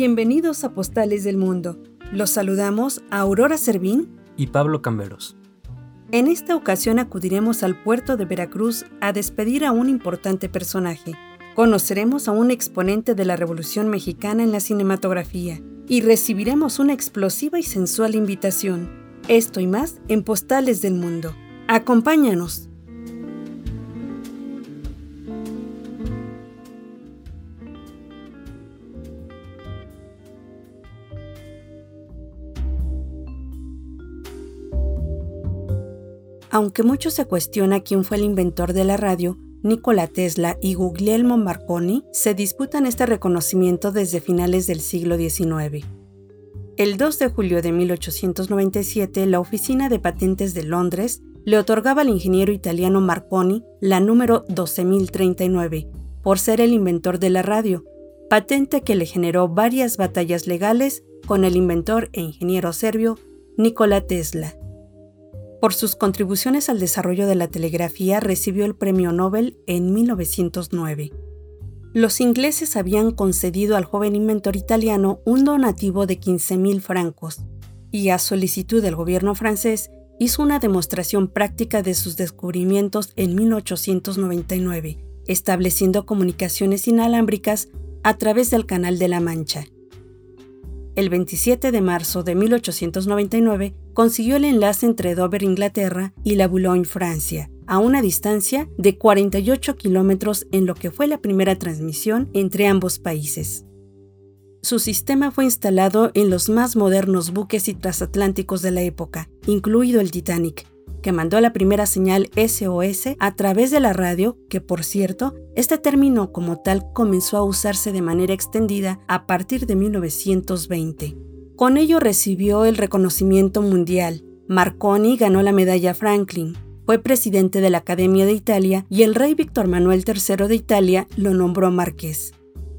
Bienvenidos a Postales del Mundo. Los saludamos a Aurora Servín y Pablo Camberos. En esta ocasión acudiremos al puerto de Veracruz a despedir a un importante personaje. Conoceremos a un exponente de la Revolución Mexicana en la cinematografía y recibiremos una explosiva y sensual invitación. Esto y más en Postales del Mundo. Acompáñanos. Aunque mucho se cuestiona quién fue el inventor de la radio, Nikola Tesla y Guglielmo Marconi se disputan este reconocimiento desde finales del siglo XIX. El 2 de julio de 1897, la Oficina de Patentes de Londres le otorgaba al ingeniero italiano Marconi la número 12039 por ser el inventor de la radio, patente que le generó varias batallas legales con el inventor e ingeniero serbio Nikola Tesla. Por sus contribuciones al desarrollo de la telegrafía recibió el Premio Nobel en 1909. Los ingleses habían concedido al joven inventor italiano un donativo de 15.000 francos y a solicitud del gobierno francés hizo una demostración práctica de sus descubrimientos en 1899, estableciendo comunicaciones inalámbricas a través del Canal de la Mancha el 27 de marzo de 1899, consiguió el enlace entre Dover, Inglaterra, y La Boulogne, Francia, a una distancia de 48 kilómetros en lo que fue la primera transmisión entre ambos países. Su sistema fue instalado en los más modernos buques y transatlánticos de la época, incluido el Titanic, que mandó la primera señal SOS a través de la radio, que por cierto, este término como tal comenzó a usarse de manera extendida a partir de 1920. Con ello recibió el reconocimiento mundial. Marconi ganó la medalla Franklin, fue presidente de la Academia de Italia y el rey Víctor Manuel III de Italia lo nombró marqués.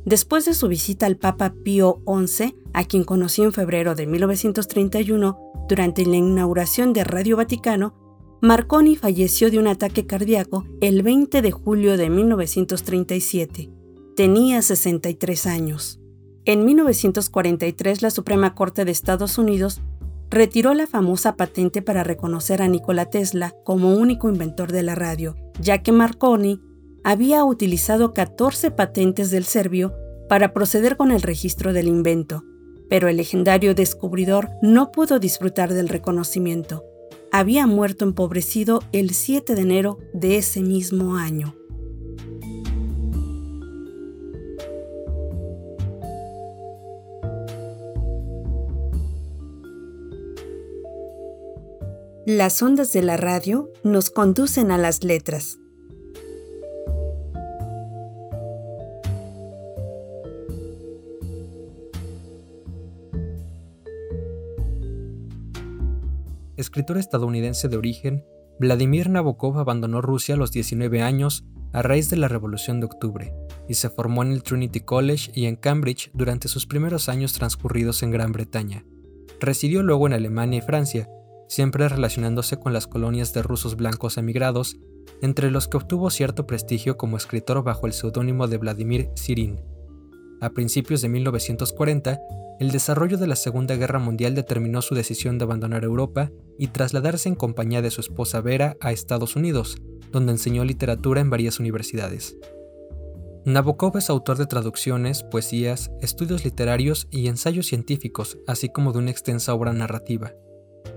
Después de su visita al Papa Pío XI, a quien conoció en febrero de 1931 durante la inauguración de Radio Vaticano, Marconi falleció de un ataque cardíaco el 20 de julio de 1937. Tenía 63 años. En 1943 la Suprema Corte de Estados Unidos retiró la famosa patente para reconocer a Nikola Tesla como único inventor de la radio, ya que Marconi había utilizado 14 patentes del serbio para proceder con el registro del invento, pero el legendario descubridor no pudo disfrutar del reconocimiento había muerto empobrecido el 7 de enero de ese mismo año. Las ondas de la radio nos conducen a las letras. Escritor estadounidense de origen, Vladimir Nabokov abandonó Rusia a los 19 años a raíz de la Revolución de Octubre y se formó en el Trinity College y en Cambridge durante sus primeros años transcurridos en Gran Bretaña. Residió luego en Alemania y Francia, siempre relacionándose con las colonias de rusos blancos emigrados, entre los que obtuvo cierto prestigio como escritor bajo el seudónimo de Vladimir Sirin. A principios de 1940, el desarrollo de la Segunda Guerra Mundial determinó su decisión de abandonar Europa y trasladarse en compañía de su esposa Vera a Estados Unidos, donde enseñó literatura en varias universidades. Nabokov es autor de traducciones, poesías, estudios literarios y ensayos científicos, así como de una extensa obra narrativa.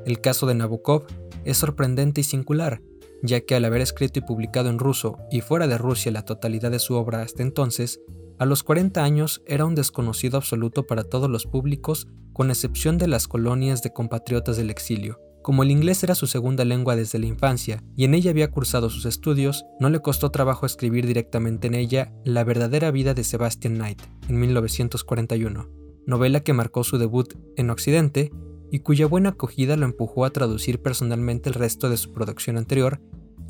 El caso de Nabokov es sorprendente y singular, ya que al haber escrito y publicado en ruso y fuera de Rusia la totalidad de su obra hasta entonces, a los 40 años era un desconocido absoluto para todos los públicos, con excepción de las colonias de compatriotas del exilio. Como el inglés era su segunda lengua desde la infancia y en ella había cursado sus estudios, no le costó trabajo escribir directamente en ella La verdadera vida de Sebastian Knight, en 1941, novela que marcó su debut en Occidente y cuya buena acogida lo empujó a traducir personalmente el resto de su producción anterior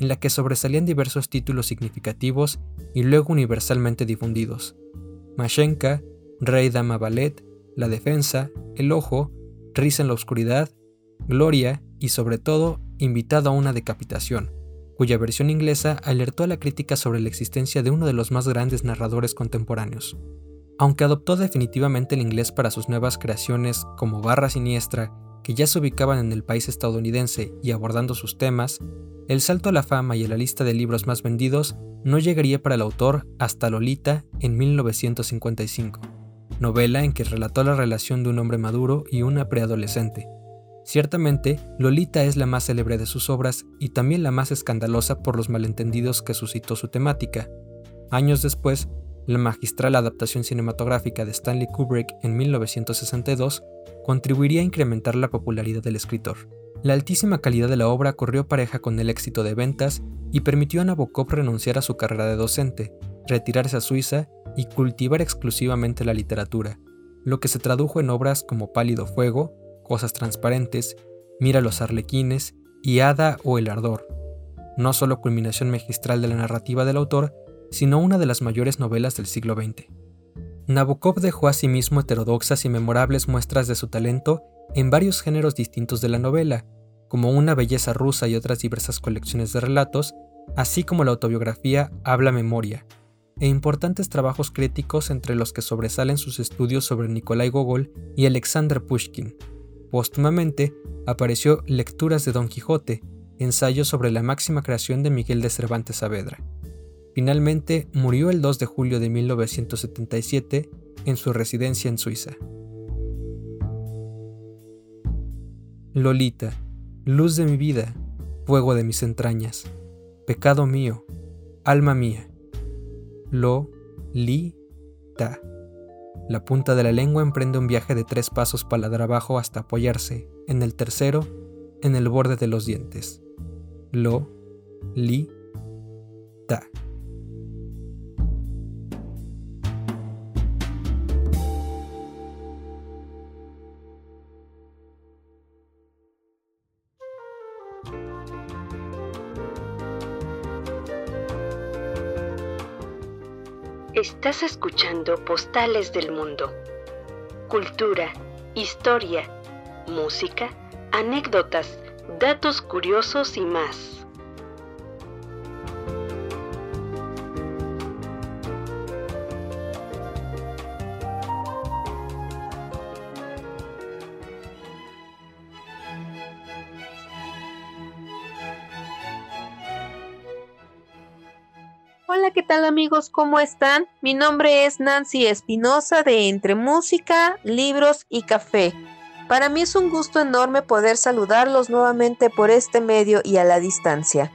en la que sobresalían diversos títulos significativos y luego universalmente difundidos. Mashenka, Rey Dama Ballet, La Defensa, El Ojo, Risa en la Oscuridad, Gloria y sobre todo Invitado a una decapitación, cuya versión inglesa alertó a la crítica sobre la existencia de uno de los más grandes narradores contemporáneos. Aunque adoptó definitivamente el inglés para sus nuevas creaciones como Barra Siniestra, que ya se ubicaban en el país estadounidense y abordando sus temas, el salto a la fama y a la lista de libros más vendidos no llegaría para el autor hasta Lolita en 1955, novela en que relató la relación de un hombre maduro y una preadolescente. Ciertamente, Lolita es la más célebre de sus obras y también la más escandalosa por los malentendidos que suscitó su temática. Años después, la magistral adaptación cinematográfica de Stanley Kubrick en 1962 contribuiría a incrementar la popularidad del escritor. La altísima calidad de la obra corrió pareja con el éxito de ventas y permitió a Nabokov renunciar a su carrera de docente, retirarse a Suiza y cultivar exclusivamente la literatura, lo que se tradujo en obras como Pálido Fuego, Cosas Transparentes, Mira los Arlequines y Hada o El Ardor, no solo culminación magistral de la narrativa del autor, sino una de las mayores novelas del siglo XX. Nabokov dejó asimismo heterodoxas y memorables muestras de su talento en varios géneros distintos de la novela, como Una belleza rusa y otras diversas colecciones de relatos, así como la autobiografía Habla Memoria, e importantes trabajos críticos entre los que sobresalen sus estudios sobre Nikolai Gogol y Alexander Pushkin. Póstumamente apareció Lecturas de Don Quijote, ensayo sobre la máxima creación de Miguel de Cervantes Saavedra. Finalmente murió el 2 de julio de 1977 en su residencia en Suiza. Lolita, luz de mi vida, fuego de mis entrañas, pecado mío, alma mía. Lo, li, ta. La punta de la lengua emprende un viaje de tres pasos paladar abajo hasta apoyarse, en el tercero, en el borde de los dientes. Lo, Estás escuchando Postales del Mundo. Cultura, historia, música, anécdotas, datos curiosos y más. Tal amigos? ¿Cómo están? Mi nombre es Nancy Espinosa de Entre Música, Libros y Café. Para mí es un gusto enorme poder saludarlos nuevamente por este medio y a la distancia.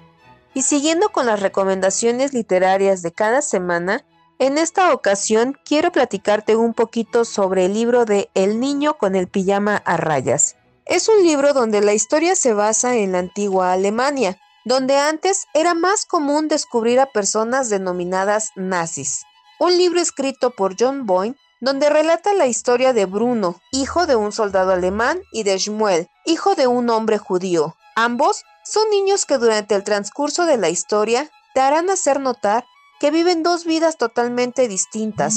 Y siguiendo con las recomendaciones literarias de cada semana, en esta ocasión quiero platicarte un poquito sobre el libro de El niño con el pijama a rayas. Es un libro donde la historia se basa en la antigua Alemania, donde antes era más común descubrir a personas denominadas nazis. Un libro escrito por John Boyne donde relata la historia de Bruno, hijo de un soldado alemán, y de Shmuel, hijo de un hombre judío. Ambos son niños que durante el transcurso de la historia te harán hacer notar que viven dos vidas totalmente distintas.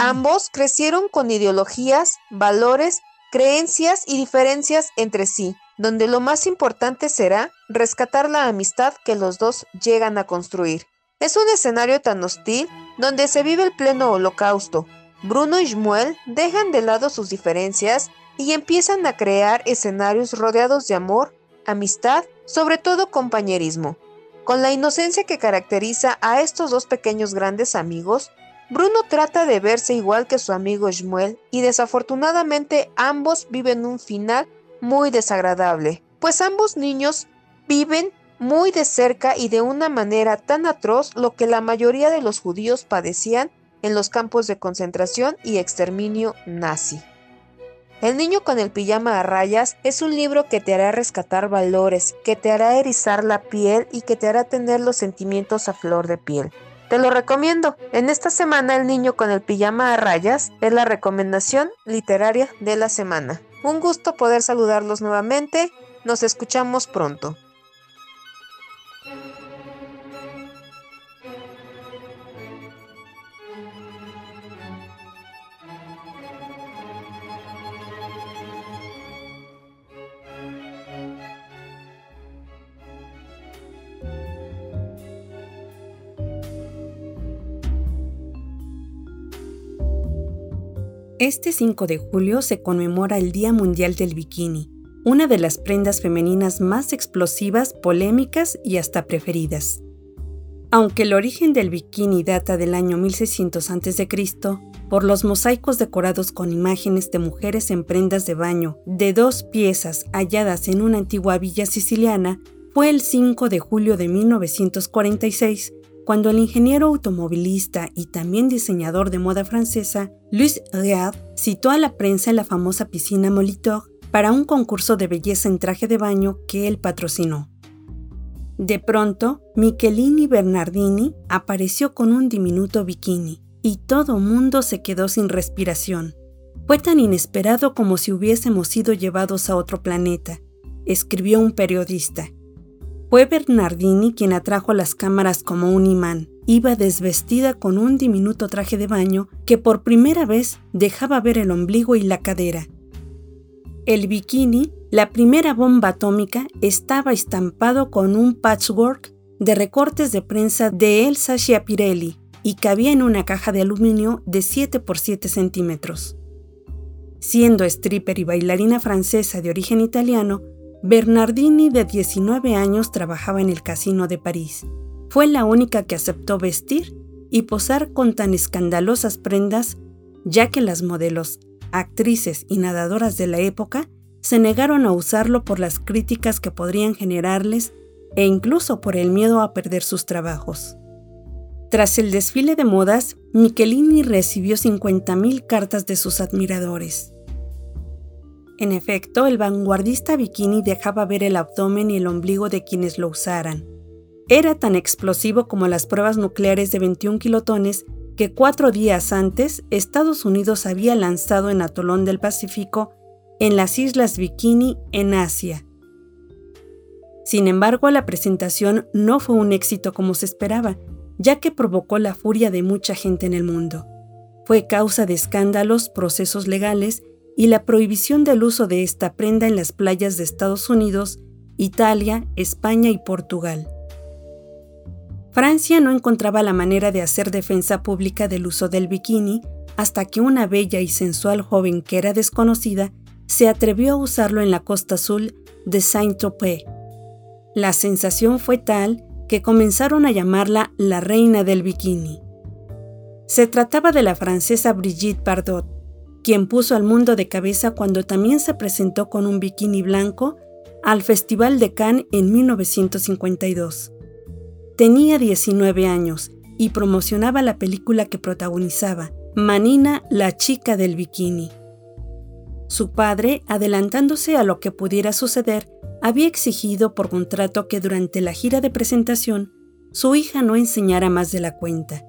Ambos crecieron con ideologías, valores, creencias y diferencias entre sí, donde lo más importante será rescatar la amistad que los dos llegan a construir. Es un escenario tan hostil donde se vive el pleno holocausto. Bruno y Shmuel dejan de lado sus diferencias y empiezan a crear escenarios rodeados de amor, amistad, sobre todo compañerismo. Con la inocencia que caracteriza a estos dos pequeños grandes amigos, Bruno trata de verse igual que su amigo Shmuel y desafortunadamente ambos viven un final muy desagradable, pues ambos niños viven muy de cerca y de una manera tan atroz lo que la mayoría de los judíos padecían en los campos de concentración y exterminio nazi. El niño con el pijama a rayas es un libro que te hará rescatar valores, que te hará erizar la piel y que te hará tener los sentimientos a flor de piel. Te lo recomiendo. En esta semana El niño con el pijama a rayas es la recomendación literaria de la semana. Un gusto poder saludarlos nuevamente. Nos escuchamos pronto. Este 5 de julio se conmemora el Día Mundial del Bikini, una de las prendas femeninas más explosivas, polémicas y hasta preferidas. Aunque el origen del bikini data del año 1600 a.C., por los mosaicos decorados con imágenes de mujeres en prendas de baño de dos piezas halladas en una antigua villa siciliana, fue el 5 de julio de 1946 cuando el ingeniero automovilista y también diseñador de moda francesa Louis Reard citó a la prensa en la famosa piscina Molitor para un concurso de belleza en traje de baño que él patrocinó. De pronto, Michelini Bernardini apareció con un diminuto bikini y todo mundo se quedó sin respiración. Fue tan inesperado como si hubiésemos sido llevados a otro planeta, escribió un periodista. Fue Bernardini quien atrajo las cámaras como un imán. Iba desvestida con un diminuto traje de baño que por primera vez dejaba ver el ombligo y la cadera. El bikini, la primera bomba atómica, estaba estampado con un patchwork de recortes de prensa de Elsa Schiaparelli y cabía en una caja de aluminio de 7 por 7 centímetros. Siendo stripper y bailarina francesa de origen italiano, Bernardini, de 19 años, trabajaba en el casino de París. Fue la única que aceptó vestir y posar con tan escandalosas prendas, ya que las modelos, actrices y nadadoras de la época se negaron a usarlo por las críticas que podrían generarles e incluso por el miedo a perder sus trabajos. Tras el desfile de modas, Michelini recibió 50.000 cartas de sus admiradores. En efecto, el vanguardista bikini dejaba ver el abdomen y el ombligo de quienes lo usaran. Era tan explosivo como las pruebas nucleares de 21 kilotones que cuatro días antes Estados Unidos había lanzado en Atolón del Pacífico en las Islas Bikini en Asia. Sin embargo, la presentación no fue un éxito como se esperaba, ya que provocó la furia de mucha gente en el mundo. Fue causa de escándalos, procesos legales y la prohibición del uso de esta prenda en las playas de Estados Unidos, Italia, España y Portugal. Francia no encontraba la manera de hacer defensa pública del uso del bikini hasta que una bella y sensual joven que era desconocida se atrevió a usarlo en la costa azul de Saint-Tropez. La sensación fue tal que comenzaron a llamarla la reina del bikini. Se trataba de la francesa Brigitte Bardot, quien puso al mundo de cabeza cuando también se presentó con un bikini blanco al Festival de Cannes en 1952. Tenía 19 años y promocionaba la película que protagonizaba, Manina, la chica del bikini. Su padre, adelantándose a lo que pudiera suceder, había exigido por contrato que durante la gira de presentación su hija no enseñara más de la cuenta.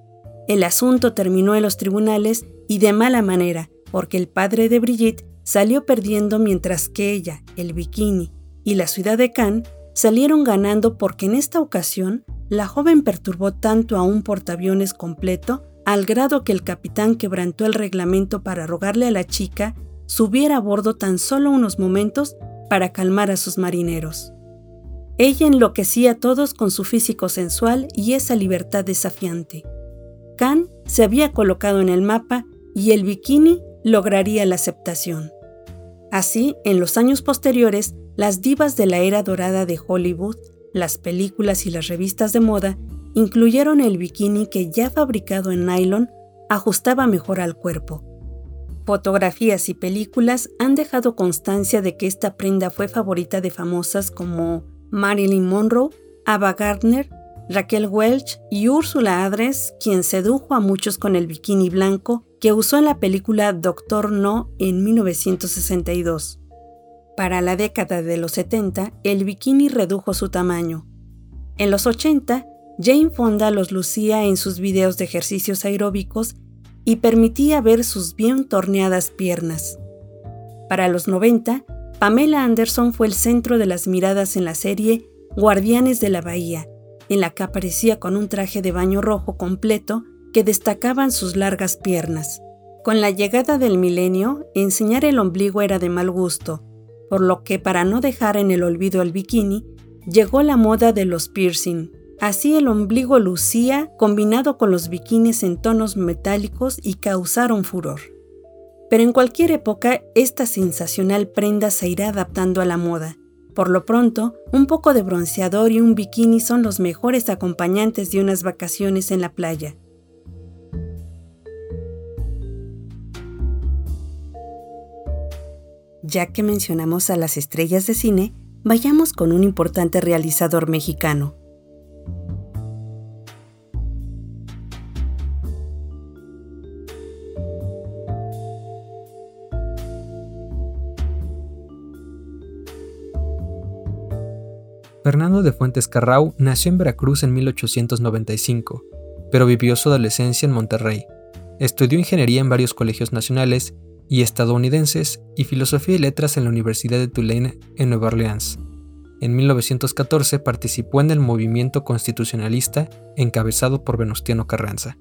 El asunto terminó en los tribunales y de mala manera, porque el padre de Brigitte salió perdiendo mientras que ella, el bikini y la ciudad de Cannes salieron ganando porque en esta ocasión la joven perturbó tanto a un portaaviones completo al grado que el capitán quebrantó el reglamento para rogarle a la chica subiera a bordo tan solo unos momentos para calmar a sus marineros. Ella enloquecía a todos con su físico sensual y esa libertad desafiante. Khan se había colocado en el mapa y el bikini lograría la aceptación. Así, en los años posteriores, las divas de la era dorada de Hollywood, las películas y las revistas de moda incluyeron el bikini que ya fabricado en nylon ajustaba mejor al cuerpo. Fotografías y películas han dejado constancia de que esta prenda fue favorita de famosas como Marilyn Monroe, Ava Gardner, Raquel Welch y Úrsula Adres, quien sedujo a muchos con el bikini blanco que usó en la película Doctor No en 1962. Para la década de los 70, el bikini redujo su tamaño. En los 80, Jane Fonda los lucía en sus videos de ejercicios aeróbicos y permitía ver sus bien torneadas piernas. Para los 90, Pamela Anderson fue el centro de las miradas en la serie Guardianes de la Bahía, en la que aparecía con un traje de baño rojo completo que destacaban sus largas piernas. Con la llegada del milenio, enseñar el ombligo era de mal gusto, por lo que para no dejar en el olvido el bikini, llegó la moda de los piercing. Así el ombligo lucía combinado con los bikinis en tonos metálicos y causaron furor. Pero en cualquier época, esta sensacional prenda se irá adaptando a la moda. Por lo pronto, un poco de bronceador y un bikini son los mejores acompañantes de unas vacaciones en la playa. Ya que mencionamos a las estrellas de cine, vayamos con un importante realizador mexicano. Fernando de Fuentes Carrau nació en Veracruz en 1895, pero vivió su adolescencia en Monterrey. Estudió ingeniería en varios colegios nacionales y estadounidenses y filosofía y letras en la Universidad de Tulane en Nueva Orleans. En 1914 participó en el movimiento constitucionalista encabezado por Venustiano Carranza.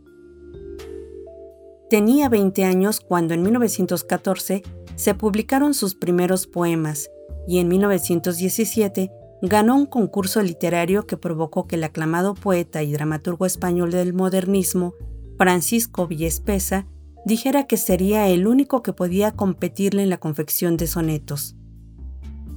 Tenía 20 años cuando en 1914 se publicaron sus primeros poemas y en 1917 ganó un concurso literario que provocó que el aclamado poeta y dramaturgo español del modernismo, Francisco Villespesa, dijera que sería el único que podía competirle en la confección de sonetos.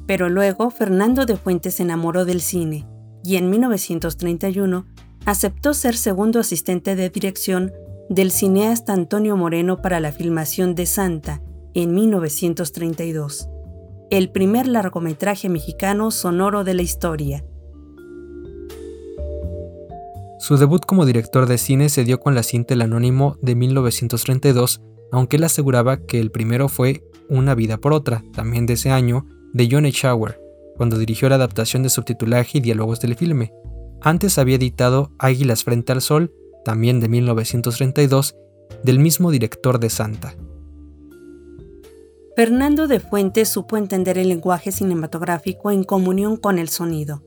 Pero luego Fernando de Fuentes se enamoró del cine y en 1931 aceptó ser segundo asistente de dirección del cineasta Antonio Moreno para la filmación de Santa en 1932 el primer largometraje mexicano sonoro de la historia. Su debut como director de cine se dio con la cinta El Anónimo de 1932, aunque él aseguraba que el primero fue Una vida por otra, también de ese año, de John H. Auer, cuando dirigió la adaptación de subtitulaje y diálogos del filme. Antes había editado Águilas frente al sol, también de 1932, del mismo director de Santa. Fernando de Fuentes supo entender el lenguaje cinematográfico en comunión con el sonido.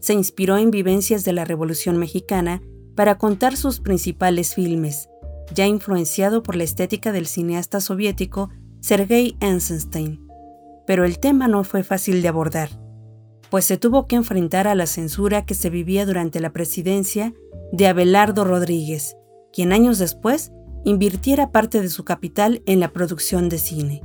Se inspiró en vivencias de la Revolución Mexicana para contar sus principales filmes, ya influenciado por la estética del cineasta soviético Sergei Eisenstein. Pero el tema no fue fácil de abordar, pues se tuvo que enfrentar a la censura que se vivía durante la presidencia de Abelardo Rodríguez, quien años después invirtiera parte de su capital en la producción de cine.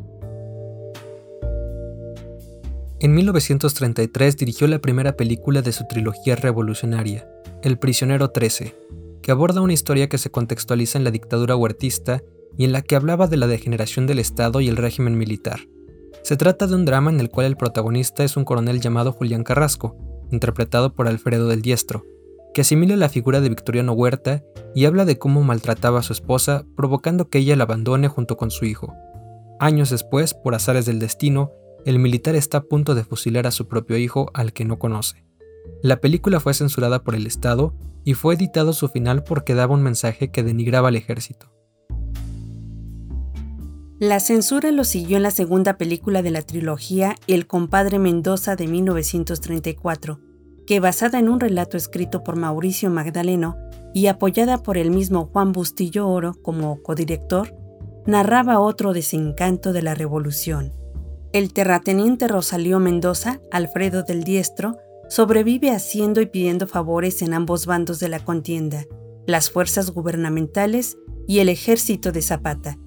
En 1933 dirigió la primera película de su trilogía revolucionaria, El prisionero 13, que aborda una historia que se contextualiza en la dictadura huertista y en la que hablaba de la degeneración del Estado y el régimen militar. Se trata de un drama en el cual el protagonista es un coronel llamado Julián Carrasco, interpretado por Alfredo del Diestro, que asimila la figura de Victoriano Huerta y habla de cómo maltrataba a su esposa, provocando que ella la abandone junto con su hijo. Años después, por azares del destino, el militar está a punto de fusilar a su propio hijo al que no conoce. La película fue censurada por el Estado y fue editado su final porque daba un mensaje que denigraba al ejército. La censura lo siguió en la segunda película de la trilogía El compadre Mendoza de 1934, que basada en un relato escrito por Mauricio Magdaleno y apoyada por el mismo Juan Bustillo Oro como codirector, narraba otro desencanto de la revolución. El terrateniente Rosalío Mendoza, Alfredo del Diestro, sobrevive haciendo y pidiendo favores en ambos bandos de la contienda, las fuerzas gubernamentales y el ejército de Zapata.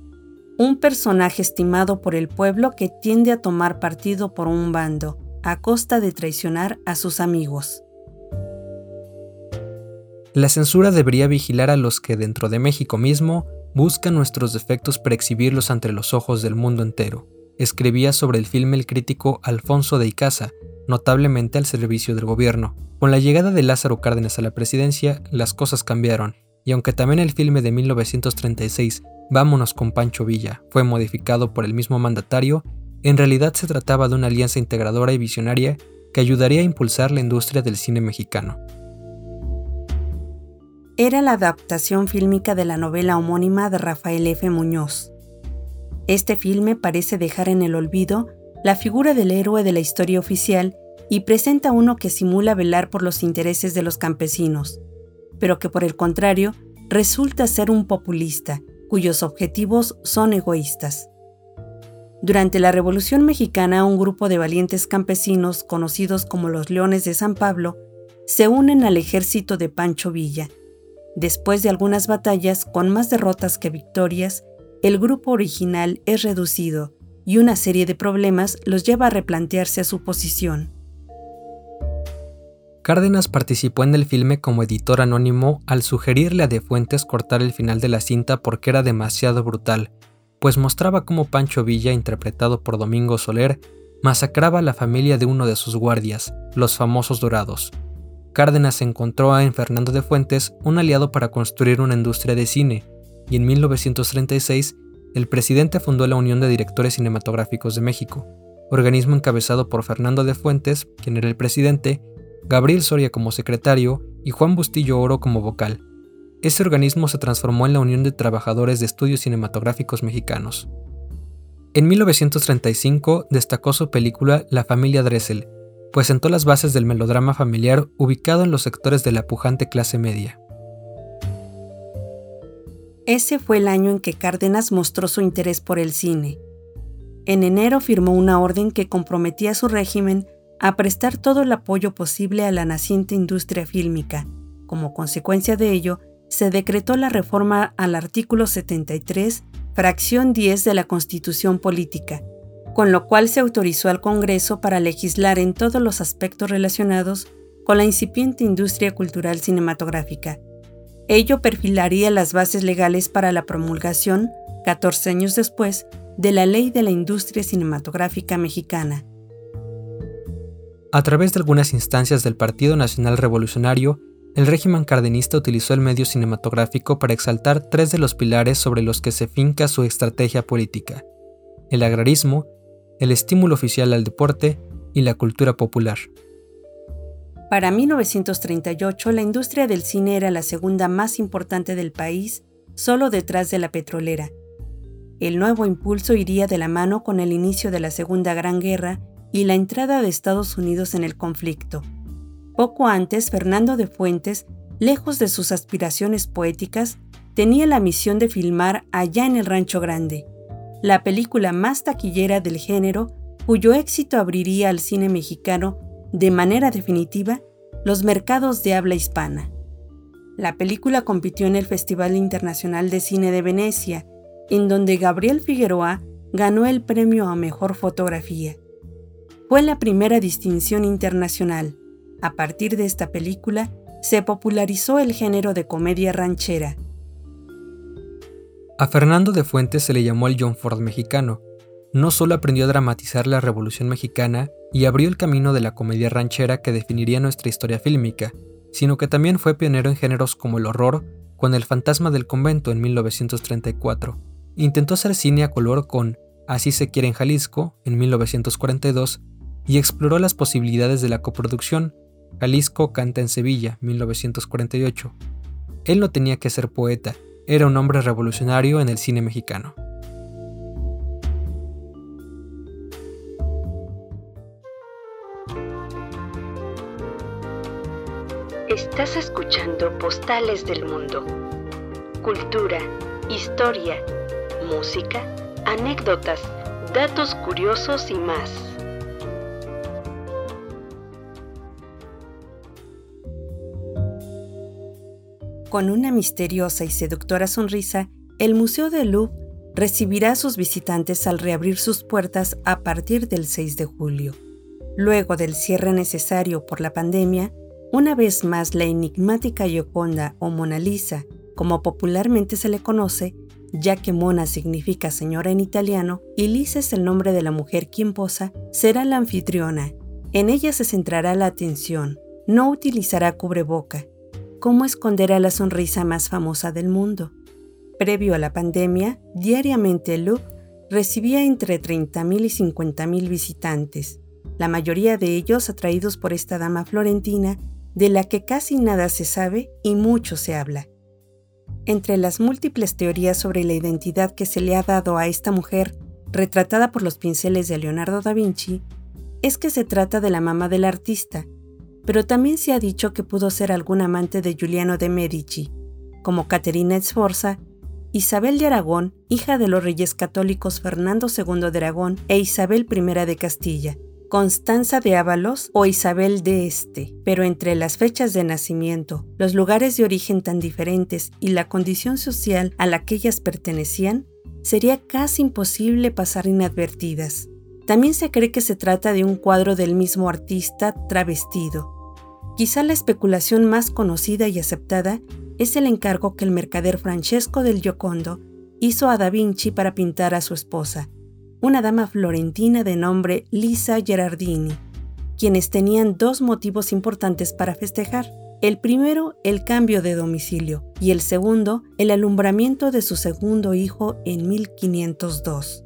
Un personaje estimado por el pueblo que tiende a tomar partido por un bando, a costa de traicionar a sus amigos. La censura debería vigilar a los que dentro de México mismo buscan nuestros defectos para exhibirlos ante los ojos del mundo entero escribía sobre el filme el crítico Alfonso de Icaza, notablemente al servicio del gobierno. Con la llegada de Lázaro Cárdenas a la presidencia, las cosas cambiaron, y aunque también el filme de 1936, Vámonos con Pancho Villa, fue modificado por el mismo mandatario, en realidad se trataba de una alianza integradora y visionaria que ayudaría a impulsar la industria del cine mexicano. Era la adaptación fílmica de la novela homónima de Rafael F. Muñoz. Este filme parece dejar en el olvido la figura del héroe de la historia oficial y presenta uno que simula velar por los intereses de los campesinos, pero que por el contrario resulta ser un populista cuyos objetivos son egoístas. Durante la Revolución Mexicana, un grupo de valientes campesinos, conocidos como los Leones de San Pablo, se unen al ejército de Pancho Villa. Después de algunas batallas con más derrotas que victorias, el grupo original es reducido y una serie de problemas los lleva a replantearse a su posición. Cárdenas participó en el filme como editor anónimo al sugerirle a De Fuentes cortar el final de la cinta porque era demasiado brutal, pues mostraba cómo Pancho Villa, interpretado por Domingo Soler, masacraba a la familia de uno de sus guardias, los famosos Dorados. Cárdenas encontró en Fernando de Fuentes un aliado para construir una industria de cine, y en 1936 el presidente fundó la Unión de Directores Cinematográficos de México, organismo encabezado por Fernando de Fuentes, quien era el presidente, Gabriel Soria como secretario y Juan Bustillo Oro como vocal. Este organismo se transformó en la Unión de Trabajadores de Estudios Cinematográficos Mexicanos. En 1935 destacó su película La familia Dressel, pues sentó las bases del melodrama familiar ubicado en los sectores de la pujante clase media. Ese fue el año en que Cárdenas mostró su interés por el cine. En enero firmó una orden que comprometía a su régimen a prestar todo el apoyo posible a la naciente industria fílmica. Como consecuencia de ello, se decretó la reforma al artículo 73, fracción 10 de la Constitución Política, con lo cual se autorizó al Congreso para legislar en todos los aspectos relacionados con la incipiente industria cultural cinematográfica. Ello perfilaría las bases legales para la promulgación, 14 años después, de la Ley de la Industria Cinematográfica Mexicana. A través de algunas instancias del Partido Nacional Revolucionario, el régimen cardenista utilizó el medio cinematográfico para exaltar tres de los pilares sobre los que se finca su estrategia política, el agrarismo, el estímulo oficial al deporte y la cultura popular. Para 1938, la industria del cine era la segunda más importante del país, solo detrás de la petrolera. El nuevo impulso iría de la mano con el inicio de la Segunda Gran Guerra y la entrada de Estados Unidos en el conflicto. Poco antes, Fernando de Fuentes, lejos de sus aspiraciones poéticas, tenía la misión de filmar Allá en el Rancho Grande, la película más taquillera del género cuyo éxito abriría al cine mexicano de manera definitiva los mercados de habla hispana. La película compitió en el Festival Internacional de Cine de Venecia, en donde Gabriel Figueroa ganó el premio a Mejor Fotografía fue la primera distinción internacional. A partir de esta película, se popularizó el género de comedia ranchera. A Fernando de Fuentes se le llamó el John Ford mexicano. No solo aprendió a dramatizar la Revolución Mexicana y abrió el camino de la comedia ranchera que definiría nuestra historia fílmica, sino que también fue pionero en géneros como el horror, con El fantasma del convento en 1934. Intentó hacer cine a color con Así se quiere en Jalisco en 1942 y exploró las posibilidades de la coproducción. Jalisco canta en Sevilla, 1948. Él no tenía que ser poeta, era un hombre revolucionario en el cine mexicano. Estás escuchando Postales del Mundo. Cultura, historia, música, anécdotas, datos curiosos y más. Con una misteriosa y seductora sonrisa, el Museo del Louvre recibirá a sus visitantes al reabrir sus puertas a partir del 6 de julio. Luego del cierre necesario por la pandemia, una vez más la enigmática Gioconda o Mona Lisa, como popularmente se le conoce, ya que Mona significa señora en italiano y Lisa es el nombre de la mujer quien posa, será la anfitriona. En ella se centrará la atención, no utilizará cubreboca, cómo esconder a la sonrisa más famosa del mundo. Previo a la pandemia, diariamente el Louvre recibía entre 30.000 y 50.000 visitantes, la mayoría de ellos atraídos por esta dama florentina de la que casi nada se sabe y mucho se habla. Entre las múltiples teorías sobre la identidad que se le ha dado a esta mujer, retratada por los pinceles de Leonardo da Vinci, es que se trata de la mamá del artista, pero también se ha dicho que pudo ser algún amante de Giuliano de Medici, como Caterina Sforza, Isabel de Aragón, hija de los reyes católicos Fernando II de Aragón e Isabel I de Castilla, Constanza de Ábalos o Isabel de Este, pero entre las fechas de nacimiento, los lugares de origen tan diferentes y la condición social a la que ellas pertenecían, sería casi imposible pasar inadvertidas. También se cree que se trata de un cuadro del mismo artista travestido. Quizá la especulación más conocida y aceptada es el encargo que el mercader Francesco del Giocondo hizo a Da Vinci para pintar a su esposa, una dama florentina de nombre Lisa Gerardini, quienes tenían dos motivos importantes para festejar. El primero, el cambio de domicilio, y el segundo, el alumbramiento de su segundo hijo en 1502.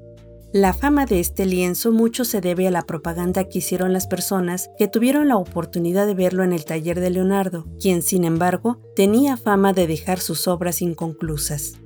La fama de este lienzo mucho se debe a la propaganda que hicieron las personas que tuvieron la oportunidad de verlo en el taller de Leonardo, quien sin embargo tenía fama de dejar sus obras inconclusas.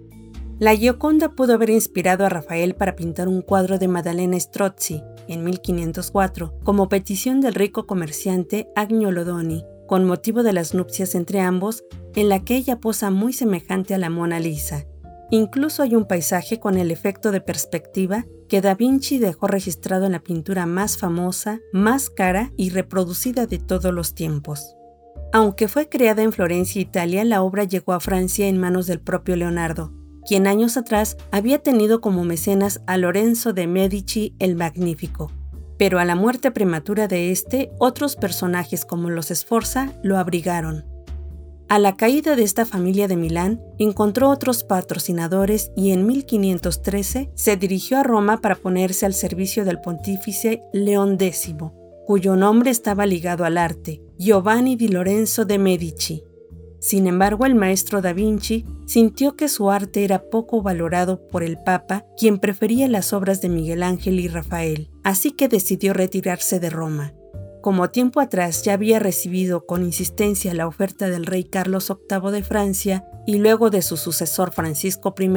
La Gioconda pudo haber inspirado a Rafael para pintar un cuadro de Maddalena Strozzi en 1504 como petición del rico comerciante Agnolo Doni, con motivo de las nupcias entre ambos, en la que ella posa muy semejante a la Mona Lisa. Incluso hay un paisaje con el efecto de perspectiva que Da Vinci dejó registrado en la pintura más famosa, más cara y reproducida de todos los tiempos. Aunque fue creada en Florencia, Italia, la obra llegó a Francia en manos del propio Leonardo, quien años atrás había tenido como mecenas a Lorenzo de Medici el Magnífico, pero a la muerte prematura de este, otros personajes como los Sforza lo abrigaron. A la caída de esta familia de Milán, encontró otros patrocinadores y en 1513 se dirigió a Roma para ponerse al servicio del pontífice León X, cuyo nombre estaba ligado al arte, Giovanni di Lorenzo de Medici. Sin embargo, el maestro da Vinci sintió que su arte era poco valorado por el Papa, quien prefería las obras de Miguel Ángel y Rafael, así que decidió retirarse de Roma. Como tiempo atrás ya había recibido con insistencia la oferta del rey Carlos VIII de Francia y luego de su sucesor Francisco I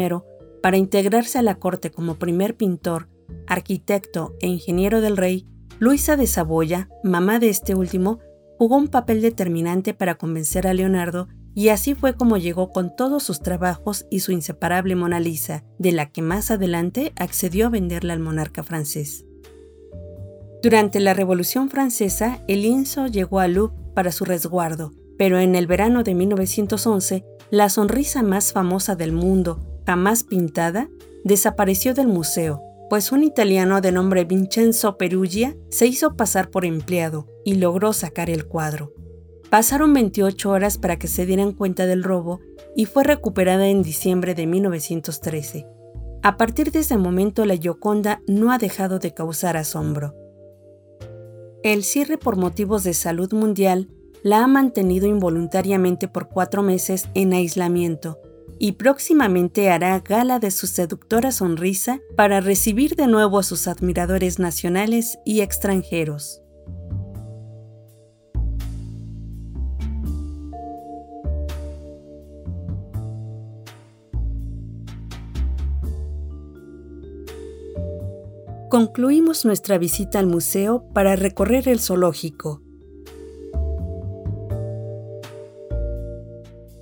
para integrarse a la corte como primer pintor, arquitecto e ingeniero del rey, Luisa de Saboya, mamá de este último, jugó un papel determinante para convencer a Leonardo y así fue como llegó con todos sus trabajos y su inseparable Mona Lisa, de la que más adelante accedió a venderla al monarca francés. Durante la Revolución Francesa, el lienzo llegó a Louvre para su resguardo, pero en el verano de 1911, la sonrisa más famosa del mundo, jamás pintada, desapareció del museo pues un italiano de nombre Vincenzo Perugia se hizo pasar por empleado y logró sacar el cuadro. Pasaron 28 horas para que se dieran cuenta del robo y fue recuperada en diciembre de 1913. A partir de ese momento la Gioconda no ha dejado de causar asombro. El cierre por motivos de salud mundial la ha mantenido involuntariamente por cuatro meses en aislamiento y próximamente hará gala de su seductora sonrisa para recibir de nuevo a sus admiradores nacionales y extranjeros. Concluimos nuestra visita al museo para recorrer el zoológico,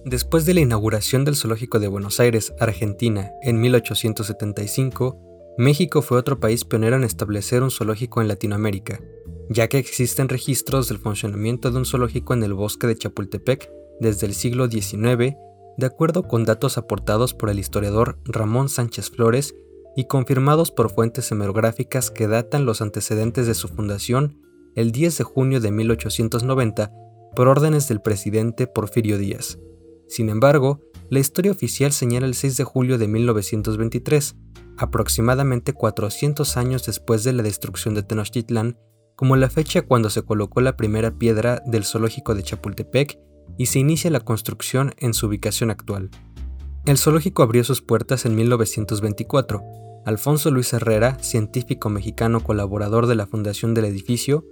Después de la inauguración del Zoológico de Buenos Aires, Argentina, en 1875, México fue otro país pionero en establecer un zoológico en Latinoamérica, ya que existen registros del funcionamiento de un zoológico en el bosque de Chapultepec desde el siglo XIX, de acuerdo con datos aportados por el historiador Ramón Sánchez Flores y confirmados por fuentes hemerográficas que datan los antecedentes de su fundación el 10 de junio de 1890 por órdenes del presidente Porfirio Díaz. Sin embargo, la historia oficial señala el 6 de julio de 1923, aproximadamente 400 años después de la destrucción de Tenochtitlán, como la fecha cuando se colocó la primera piedra del zoológico de Chapultepec y se inicia la construcción en su ubicación actual. El zoológico abrió sus puertas en 1924. Alfonso Luis Herrera, científico mexicano colaborador de la fundación del edificio,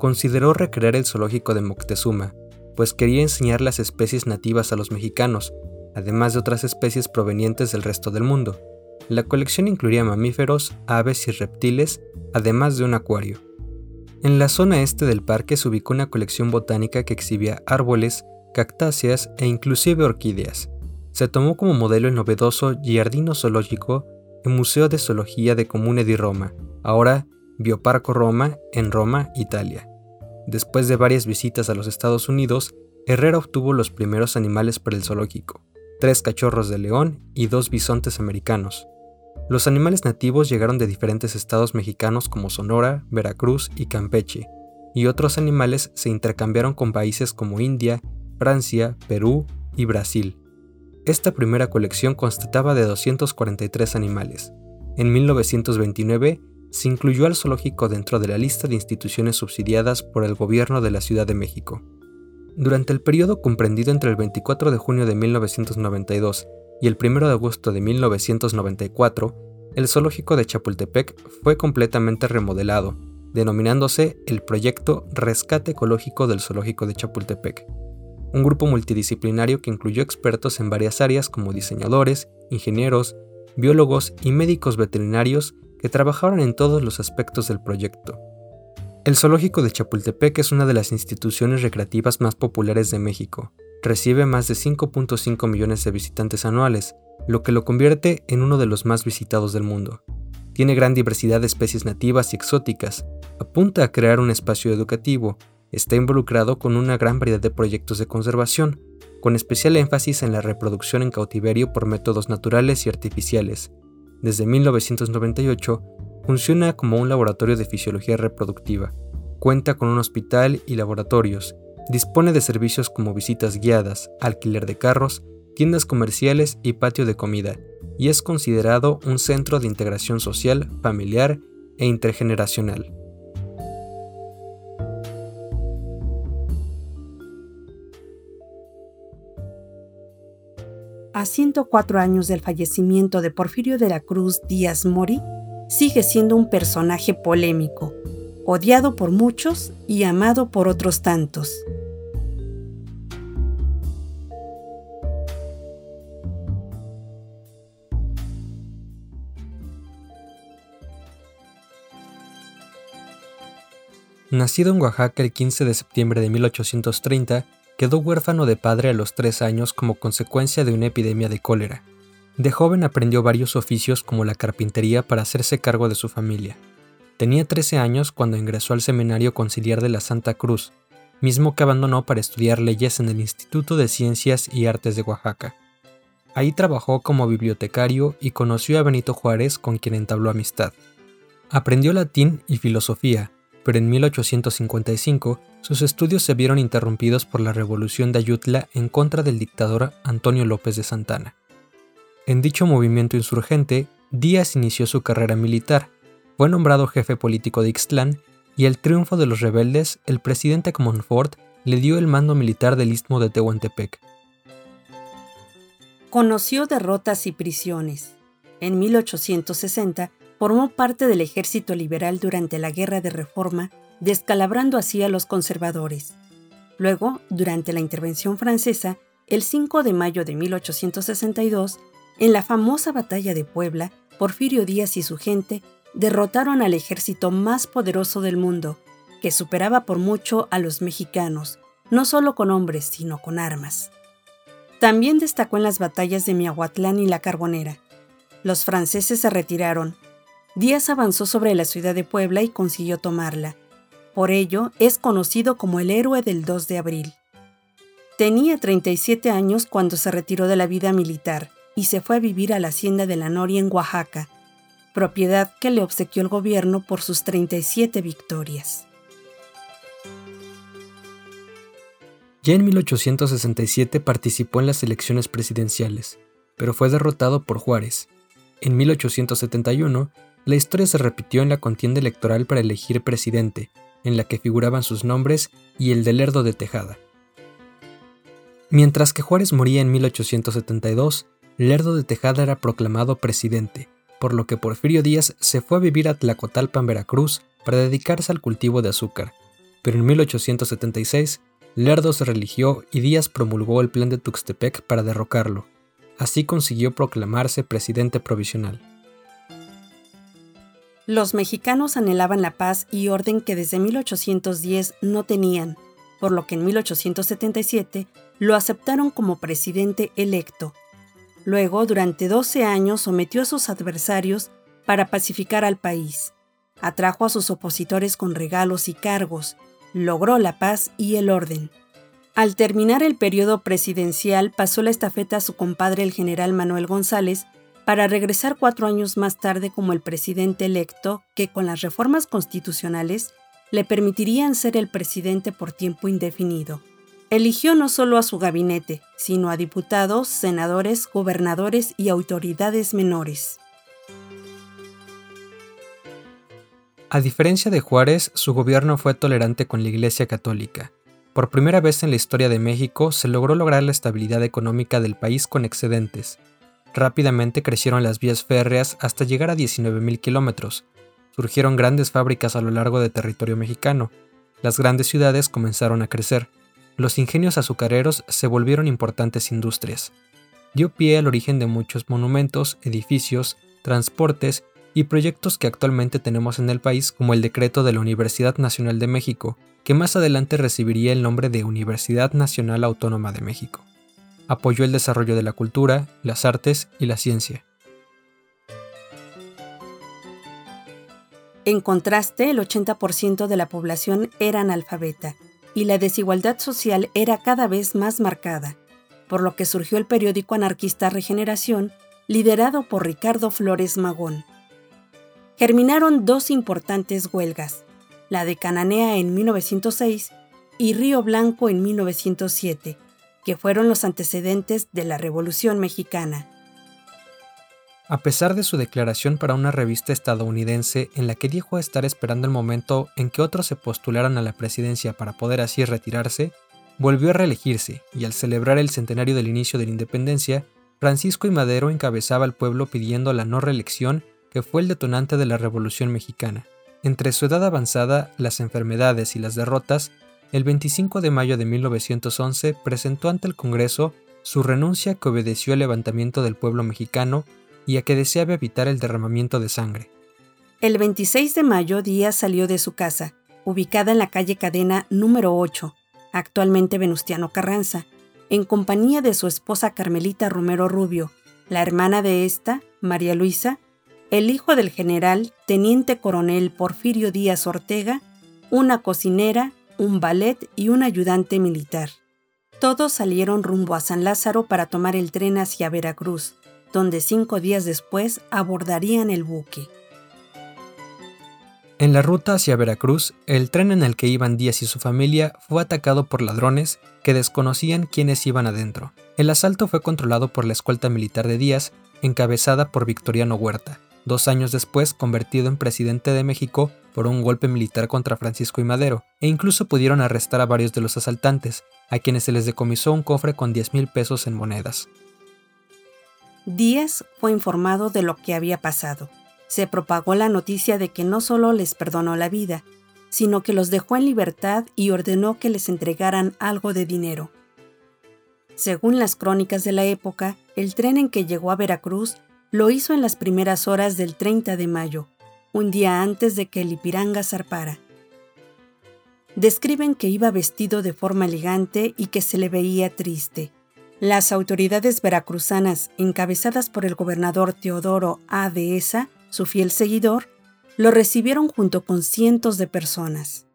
consideró recrear el zoológico de Moctezuma, pues quería enseñar las especies nativas a los mexicanos, además de otras especies provenientes del resto del mundo. La colección incluiría mamíferos, aves y reptiles, además de un acuario. En la zona este del parque se ubicó una colección botánica que exhibía árboles, cactáceas e inclusive orquídeas. Se tomó como modelo el novedoso Giardino Zoológico el Museo de Zoología de Comune di Roma, ahora Bioparco Roma, en Roma, Italia. Después de varias visitas a los Estados Unidos, Herrera obtuvo los primeros animales para el zoológico, tres cachorros de león y dos bisontes americanos. Los animales nativos llegaron de diferentes estados mexicanos como Sonora, Veracruz y Campeche, y otros animales se intercambiaron con países como India, Francia, Perú y Brasil. Esta primera colección constataba de 243 animales. En 1929 se incluyó al zoológico dentro de la lista de instituciones subsidiadas por el gobierno de la Ciudad de México. Durante el periodo comprendido entre el 24 de junio de 1992 y el 1 de agosto de 1994, el zoológico de Chapultepec fue completamente remodelado, denominándose el Proyecto Rescate Ecológico del Zoológico de Chapultepec, un grupo multidisciplinario que incluyó expertos en varias áreas como diseñadores, ingenieros, biólogos y médicos veterinarios que trabajaron en todos los aspectos del proyecto. El Zoológico de Chapultepec es una de las instituciones recreativas más populares de México, recibe más de 5.5 millones de visitantes anuales, lo que lo convierte en uno de los más visitados del mundo. Tiene gran diversidad de especies nativas y exóticas, apunta a crear un espacio educativo, está involucrado con una gran variedad de proyectos de conservación, con especial énfasis en la reproducción en cautiverio por métodos naturales y artificiales. Desde 1998, funciona como un laboratorio de fisiología reproductiva. Cuenta con un hospital y laboratorios, Dispone de servicios como visitas guiadas, alquiler de carros, tiendas comerciales y patio de comida, y es considerado un centro de integración social, familiar e intergeneracional. A 104 años del fallecimiento de Porfirio de la Cruz Díaz Mori, sigue siendo un personaje polémico, odiado por muchos y amado por otros tantos. Nacido en Oaxaca el 15 de septiembre de 1830, quedó huérfano de padre a los tres años como consecuencia de una epidemia de cólera. De joven aprendió varios oficios como la carpintería para hacerse cargo de su familia. Tenía 13 años cuando ingresó al Seminario Conciliar de la Santa Cruz, mismo que abandonó para estudiar leyes en el Instituto de Ciencias y Artes de Oaxaca. Ahí trabajó como bibliotecario y conoció a Benito Juárez con quien entabló amistad. Aprendió latín y filosofía, pero en 1855 sus estudios se vieron interrumpidos por la revolución de Ayutla en contra del dictador Antonio López de Santana. En dicho movimiento insurgente, Díaz inició su carrera militar, fue nombrado jefe político de Ixtlán y el triunfo de los rebeldes, el presidente Comonfort le dio el mando militar del istmo de Tehuantepec. Conoció derrotas y prisiones. En 1860 formó parte del ejército liberal durante la Guerra de Reforma, descalabrando así a los conservadores. Luego, durante la intervención francesa, el 5 de mayo de 1862, en la famosa batalla de Puebla, Porfirio Díaz y su gente derrotaron al ejército más poderoso del mundo, que superaba por mucho a los mexicanos, no solo con hombres, sino con armas. También destacó en las batallas de Miahuatlán y La Carbonera. Los franceses se retiraron. Díaz avanzó sobre la ciudad de Puebla y consiguió tomarla. Por ello, es conocido como el héroe del 2 de abril. Tenía 37 años cuando se retiró de la vida militar y se fue a vivir a la hacienda de la Noria en Oaxaca, propiedad que le obsequió el gobierno por sus 37 victorias. Ya en 1867 participó en las elecciones presidenciales, pero fue derrotado por Juárez. En 1871, la historia se repitió en la contienda electoral para elegir presidente, en la que figuraban sus nombres y el de Lerdo de Tejada. Mientras que Juárez moría en 1872, Lerdo de Tejada era proclamado presidente, por lo que Porfirio Díaz se fue a vivir a Tlacotalpan, Veracruz, para dedicarse al cultivo de azúcar. Pero en 1876, Lerdo se religió y Díaz promulgó el plan de Tuxtepec para derrocarlo. Así consiguió proclamarse presidente provisional. Los mexicanos anhelaban la paz y orden que desde 1810 no tenían, por lo que en 1877 lo aceptaron como presidente electo Luego, durante 12 años, sometió a sus adversarios para pacificar al país. Atrajo a sus opositores con regalos y cargos, logró la paz y el orden. Al terminar el periodo presidencial, pasó la estafeta a su compadre el general Manuel González, para regresar cuatro años más tarde como el presidente electo que con las reformas constitucionales le permitirían ser el presidente por tiempo indefinido. Eligió no solo a su gabinete, sino a diputados, senadores, gobernadores y autoridades menores. A diferencia de Juárez, su gobierno fue tolerante con la Iglesia Católica. Por primera vez en la historia de México se logró lograr la estabilidad económica del país con excedentes. Rápidamente crecieron las vías férreas hasta llegar a 19.000 kilómetros. Surgieron grandes fábricas a lo largo del territorio mexicano. Las grandes ciudades comenzaron a crecer. Los ingenios azucareros se volvieron importantes industrias. Dio pie al origen de muchos monumentos, edificios, transportes y proyectos que actualmente tenemos en el país como el decreto de la Universidad Nacional de México, que más adelante recibiría el nombre de Universidad Nacional Autónoma de México. Apoyó el desarrollo de la cultura, las artes y la ciencia. En contraste, el 80% de la población era analfabeta y la desigualdad social era cada vez más marcada, por lo que surgió el periódico anarquista Regeneración, liderado por Ricardo Flores Magón germinaron dos importantes huelgas, la de Cananea en 1906 y Río Blanco en 1907, que fueron los antecedentes de la Revolución Mexicana. A pesar de su declaración para una revista estadounidense en la que dijo estar esperando el momento en que otros se postularan a la presidencia para poder así retirarse, volvió a reelegirse y al celebrar el centenario del inicio de la independencia, Francisco y Madero encabezaba al pueblo pidiendo la no reelección que fue el detonante de la Revolución Mexicana. Entre su edad avanzada, las enfermedades y las derrotas, el 25 de mayo de 1911 presentó ante el Congreso su renuncia que obedeció al levantamiento del pueblo mexicano y a que deseaba evitar el derramamiento de sangre. El 26 de mayo Díaz salió de su casa, ubicada en la calle Cadena número 8, actualmente Venustiano Carranza, en compañía de su esposa Carmelita Romero Rubio, la hermana de esta, María Luisa, el hijo del general, teniente coronel Porfirio Díaz Ortega, una cocinera, un ballet y un ayudante militar. Todos salieron rumbo a San Lázaro para tomar el tren hacia Veracruz, donde cinco días después abordarían el buque. En la ruta hacia Veracruz, el tren en el que iban Díaz y su familia fue atacado por ladrones que desconocían quiénes iban adentro. El asalto fue controlado por la escolta militar de Díaz, encabezada por Victoriano Huerta, dos años después convertido en presidente de México por un golpe militar contra Francisco y Madero, e incluso pudieron arrestar a varios de los asaltantes, a quienes se les decomisó un cofre con 10 mil pesos en monedas. Díaz fue informado de lo que había pasado. Se propagó la noticia de que no solo les perdonó la vida, sino que los dejó en libertad y ordenó que les entregaran algo de dinero. Según las crónicas de la época, el tren en que llegó a Veracruz lo hizo en las primeras horas del 30 de mayo, un día antes de que el Ipiranga zarpara. Describen que iba vestido de forma elegante y que se le veía triste. Las autoridades veracruzanas, encabezadas por el gobernador Teodoro A. Dehesa, su fiel seguidor, lo recibieron junto con cientos de personas.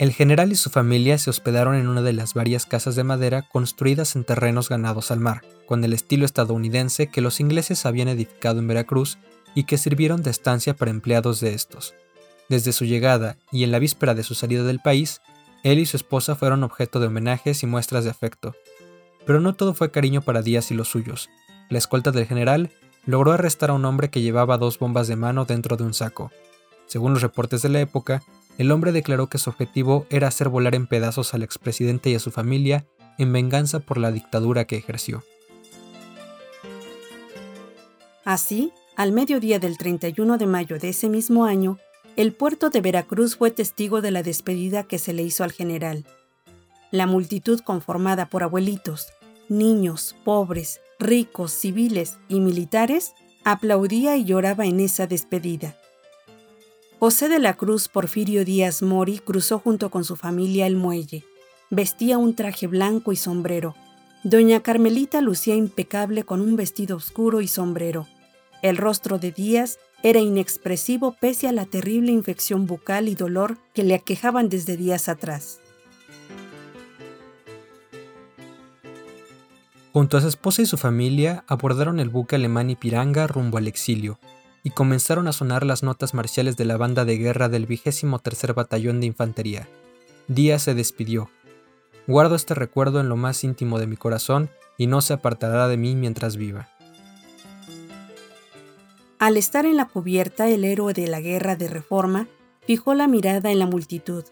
El general y su familia se hospedaron en una de las varias casas de madera construidas en terrenos ganados al mar, con el estilo estadounidense que los ingleses habían edificado en Veracruz y que sirvieron de estancia para empleados de estos. Desde su llegada y en la víspera de su salida del país, él y su esposa fueron objeto de homenajes y muestras de afecto. Pero no todo fue cariño para Díaz y los suyos. La escolta del general logró arrestar a un hombre que llevaba dos bombas de mano dentro de un saco. Según los reportes de la época, el hombre declaró que su objetivo era hacer volar en pedazos al expresidente y a su familia en venganza por la dictadura que ejerció. Así, al mediodía del 31 de mayo de ese mismo año, el puerto de Veracruz fue testigo de la despedida que se le hizo al general. La multitud conformada por abuelitos, niños, pobres, ricos, civiles y militares aplaudía y lloraba en esa despedida. José de la Cruz Porfirio Díaz Mori cruzó junto con su familia el muelle. Vestía un traje blanco y sombrero. Doña Carmelita lucía impecable con un vestido oscuro y sombrero. El rostro de Díaz era inexpresivo pese a la terrible infección bucal y dolor que le aquejaban desde días atrás. Junto a su esposa y su familia abordaron el buque alemán Ipiranga rumbo al exilio y comenzaron a sonar las notas marciales de la banda de guerra del 23 Batallón de Infantería. Díaz se despidió. Guardo este recuerdo en lo más íntimo de mi corazón y no se apartará de mí mientras viva. Al estar en la cubierta, el héroe de la guerra de reforma fijó la mirada en la multitud,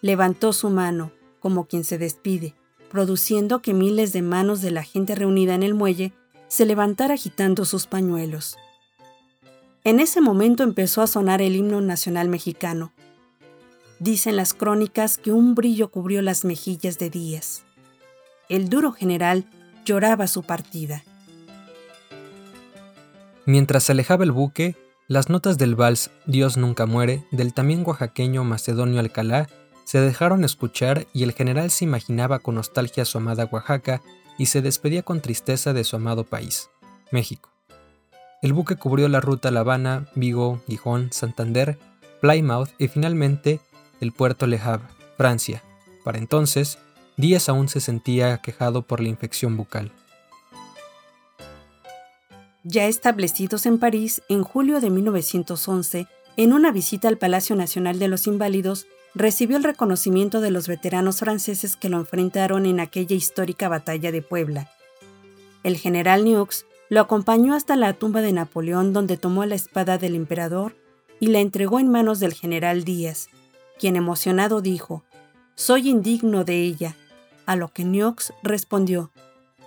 levantó su mano, como quien se despide, produciendo que miles de manos de la gente reunida en el muelle se levantara agitando sus pañuelos. En ese momento empezó a sonar el himno nacional mexicano. Dicen las crónicas que un brillo cubrió las mejillas de Díaz. El duro general lloraba su partida. Mientras se alejaba el buque, las notas del vals Dios nunca muere del también oaxaqueño Macedonio Alcalá se dejaron escuchar y el general se imaginaba con nostalgia su amada Oaxaca y se despedía con tristeza de su amado país, México. El buque cubrió la ruta La Habana, Vigo, Gijón, Santander, Plymouth y finalmente el puerto Le Havre, Francia. Para entonces, Díaz aún se sentía aquejado por la infección bucal. Ya establecidos en París, en julio de 1911, en una visita al Palacio Nacional de los Inválidos, recibió el reconocimiento de los veteranos franceses que lo enfrentaron en aquella histórica batalla de Puebla. El general Neux lo acompañó hasta la tumba de Napoleón donde tomó la espada del emperador y la entregó en manos del general Díaz, quien emocionado dijo, Soy indigno de ella, a lo que Neux respondió,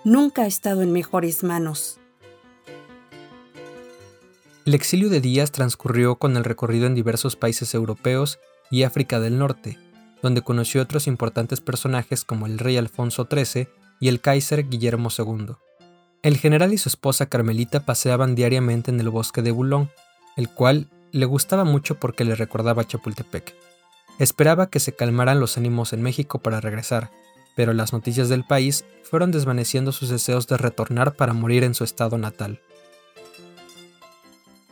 Nunca ha estado en mejores manos. El exilio de Díaz transcurrió con el recorrido en diversos países europeos y África del Norte, donde conoció otros importantes personajes como el rey Alfonso XIII y el Kaiser Guillermo II. El general y su esposa Carmelita paseaban diariamente en el bosque de Boulogne, el cual le gustaba mucho porque le recordaba a Chapultepec. Esperaba que se calmaran los ánimos en México para regresar, pero las noticias del país fueron desvaneciendo sus deseos de retornar para morir en su estado natal.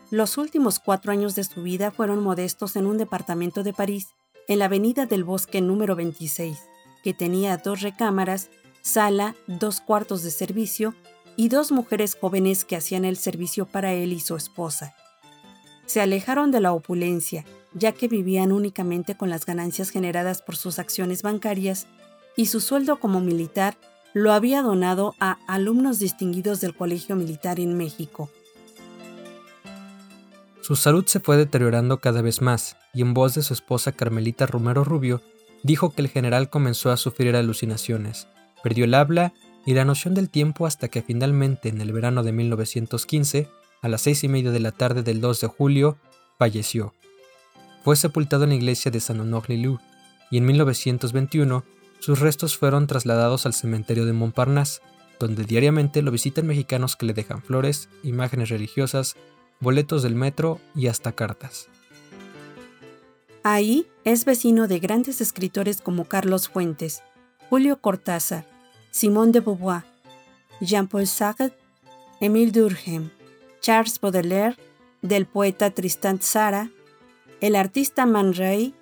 Los últimos cuatro años de su vida fueron modestos en un departamento de París, en la Avenida del Bosque número 26, que tenía dos recámaras, sala, dos cuartos de servicio y dos mujeres jóvenes que hacían el servicio para él y su esposa. Se alejaron de la opulencia, ya que vivían únicamente con las ganancias generadas por sus acciones bancarias y su sueldo como militar lo había donado a alumnos distinguidos del Colegio Militar en México. Su salud se fue deteriorando cada vez más, y en voz de su esposa Carmelita Romero Rubio, dijo que el general comenzó a sufrir alucinaciones, perdió el habla y la noción del tiempo hasta que finalmente en el verano de 1915, a las seis y media de la tarde del 2 de julio, falleció. Fue sepultado en la iglesia de San Honor-Lilou y en 1921 sus restos fueron trasladados al cementerio de Montparnasse, donde diariamente lo visitan mexicanos que le dejan flores, imágenes religiosas boletos del metro y hasta cartas. Ahí es vecino de grandes escritores como Carlos Fuentes, Julio Cortázar, Simón de Beauvoir, Jean-Paul Sartre, Émile Durkheim, Charles Baudelaire, del poeta Tristan Tzara, el artista Man Ray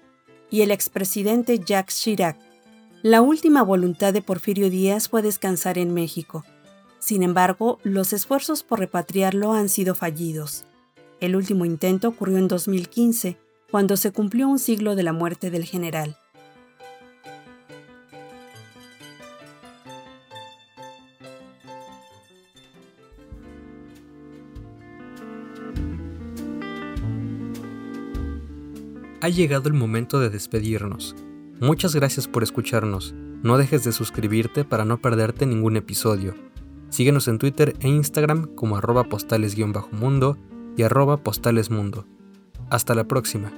y el expresidente Jacques Chirac. La última voluntad de Porfirio Díaz fue descansar en México. Sin embargo, los esfuerzos por repatriarlo han sido fallidos. El último intento ocurrió en 2015, cuando se cumplió un siglo de la muerte del general. Ha llegado el momento de despedirnos. Muchas gracias por escucharnos. No dejes de suscribirte para no perderte ningún episodio. Síguenos en Twitter e Instagram como arroba postales-mundo y arroba postalesmundo. Hasta la próxima.